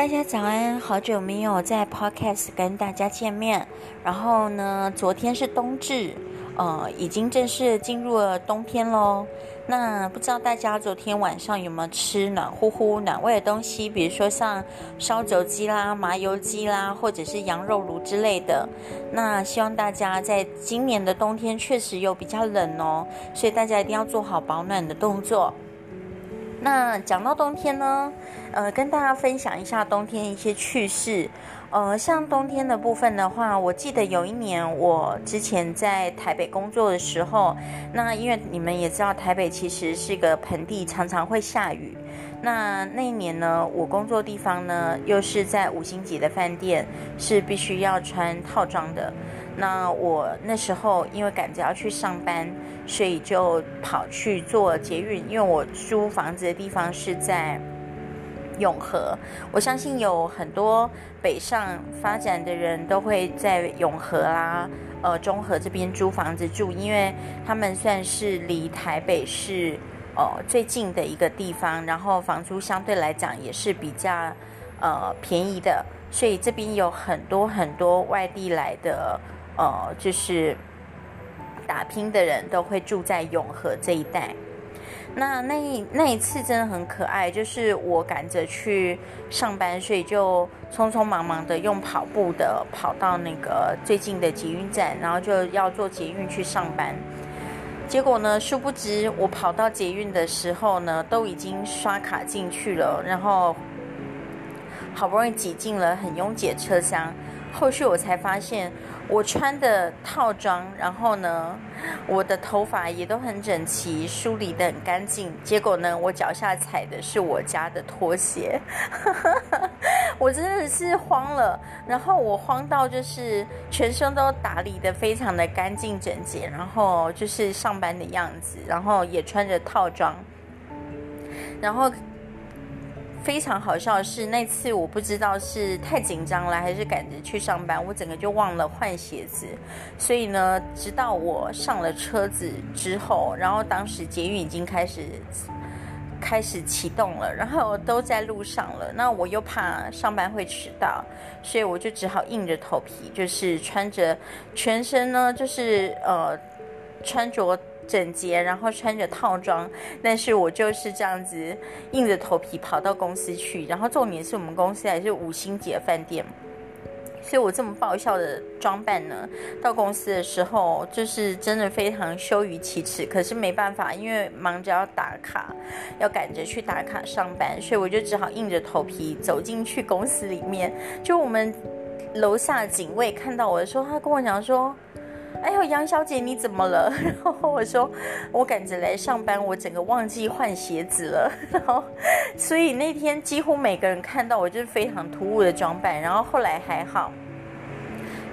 大家早安，好久没有在 Podcast 跟大家见面。然后呢，昨天是冬至，呃，已经正式进入了冬天喽。那不知道大家昨天晚上有没有吃暖乎乎、暖胃的东西？比如说像烧酒鸡啦、麻油鸡啦，或者是羊肉炉之类的。那希望大家在今年的冬天确实有比较冷哦，所以大家一定要做好保暖的动作。那讲到冬天呢，呃，跟大家分享一下冬天一些趣事。呃，像冬天的部分的话，我记得有一年我之前在台北工作的时候，那因为你们也知道台北其实是个盆地，常常会下雨。那那一年呢，我工作地方呢又是在五星级的饭店，是必须要穿套装的。那我那时候因为赶着要去上班。所以就跑去做捷运，因为我租房子的地方是在永和。我相信有很多北上发展的人都会在永和啦、呃中和这边租房子住，因为他们算是离台北市呃最近的一个地方，然后房租相对来讲也是比较呃便宜的，所以这边有很多很多外地来的呃就是。打拼的人都会住在永和这一带。那那一那一次真的很可爱，就是我赶着去上班，所以就匆匆忙忙的用跑步的跑到那个最近的捷运站，然后就要坐捷运去上班。结果呢，殊不知我跑到捷运的时候呢，都已经刷卡进去了，然后好不容易挤进了很拥挤的车厢。后续我才发现，我穿的套装，然后呢，我的头发也都很整齐，梳理的很干净。结果呢，我脚下踩的是我家的拖鞋，我真的是慌了。然后我慌到就是全身都打理的非常的干净整洁，然后就是上班的样子，然后也穿着套装，然后。非常好笑是，那次我不知道是太紧张了，还是赶着去上班，我整个就忘了换鞋子。所以呢，直到我上了车子之后，然后当时捷运已经开始开始启动了，然后都在路上了。那我又怕上班会迟到，所以我就只好硬着头皮，就是穿着全身呢，就是呃穿着。整洁，然后穿着套装，但是我就是这样子硬着头皮跑到公司去。然后重点是我们公司还是五星级的饭店，所以我这么爆笑的装扮呢，到公司的时候就是真的非常羞于启齿。可是没办法，因为忙着要打卡，要赶着去打卡上班，所以我就只好硬着头皮走进去公司里面。就我们楼下警卫看到我的时候，他跟我讲说。哎呦，杨小姐，你怎么了？然后我说，我赶着来上班，我整个忘记换鞋子了。然后，所以那天几乎每个人看到我就是非常突兀的装扮。然后后来还好，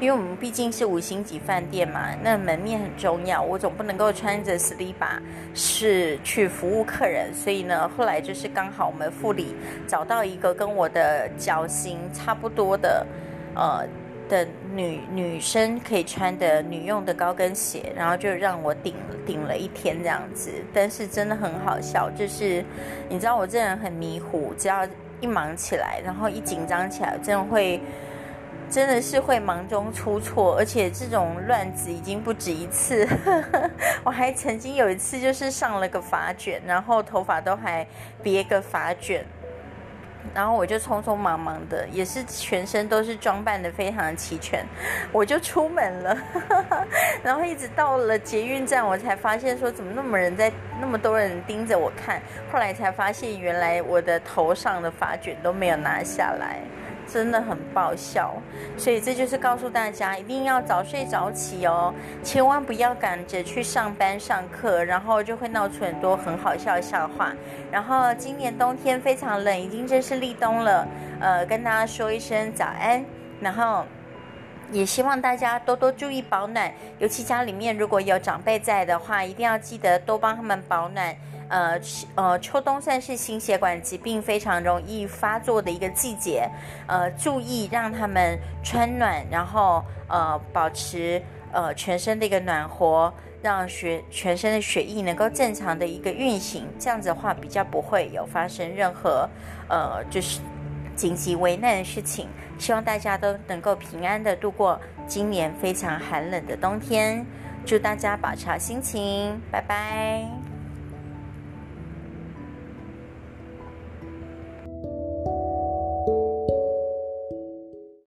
因为我们毕竟是五星级饭店嘛，那门面很重要，我总不能够穿着 slipper 是去服务客人。所以呢，后来就是刚好我们副理找到一个跟我的脚型差不多的，呃。的女女生可以穿的女用的高跟鞋，然后就让我顶顶了一天这样子，但是真的很好笑，就是你知道我这人很迷糊，只要一忙起来，然后一紧张起来，真的会真的是会忙中出错，而且这种乱子已经不止一次，我还曾经有一次就是上了个发卷，然后头发都还别个发卷。然后我就匆匆忙忙的，也是全身都是装扮的非常齐全，我就出门了。然后一直到了捷运站，我才发现说怎么那么人在那么多人盯着我看。后来才发现，原来我的头上的发卷都没有拿下来。真的很爆笑，所以这就是告诉大家，一定要早睡早起哦，千万不要赶着去上班上课，然后就会闹出很多很好笑的笑话。然后今年冬天非常冷，已经正式立冬了，呃，跟大家说一声早安，然后也希望大家多多注意保暖，尤其家里面如果有长辈在的话，一定要记得多帮他们保暖。呃，呃，秋冬算是心血管疾病非常容易发作的一个季节，呃，注意让他们穿暖，然后呃，保持呃全身的一个暖和，让血全身的血液能够正常的一个运行，这样子的话比较不会有发生任何呃就是紧急危难的事情。希望大家都能够平安的度过今年非常寒冷的冬天。祝大家保持好心情，拜拜。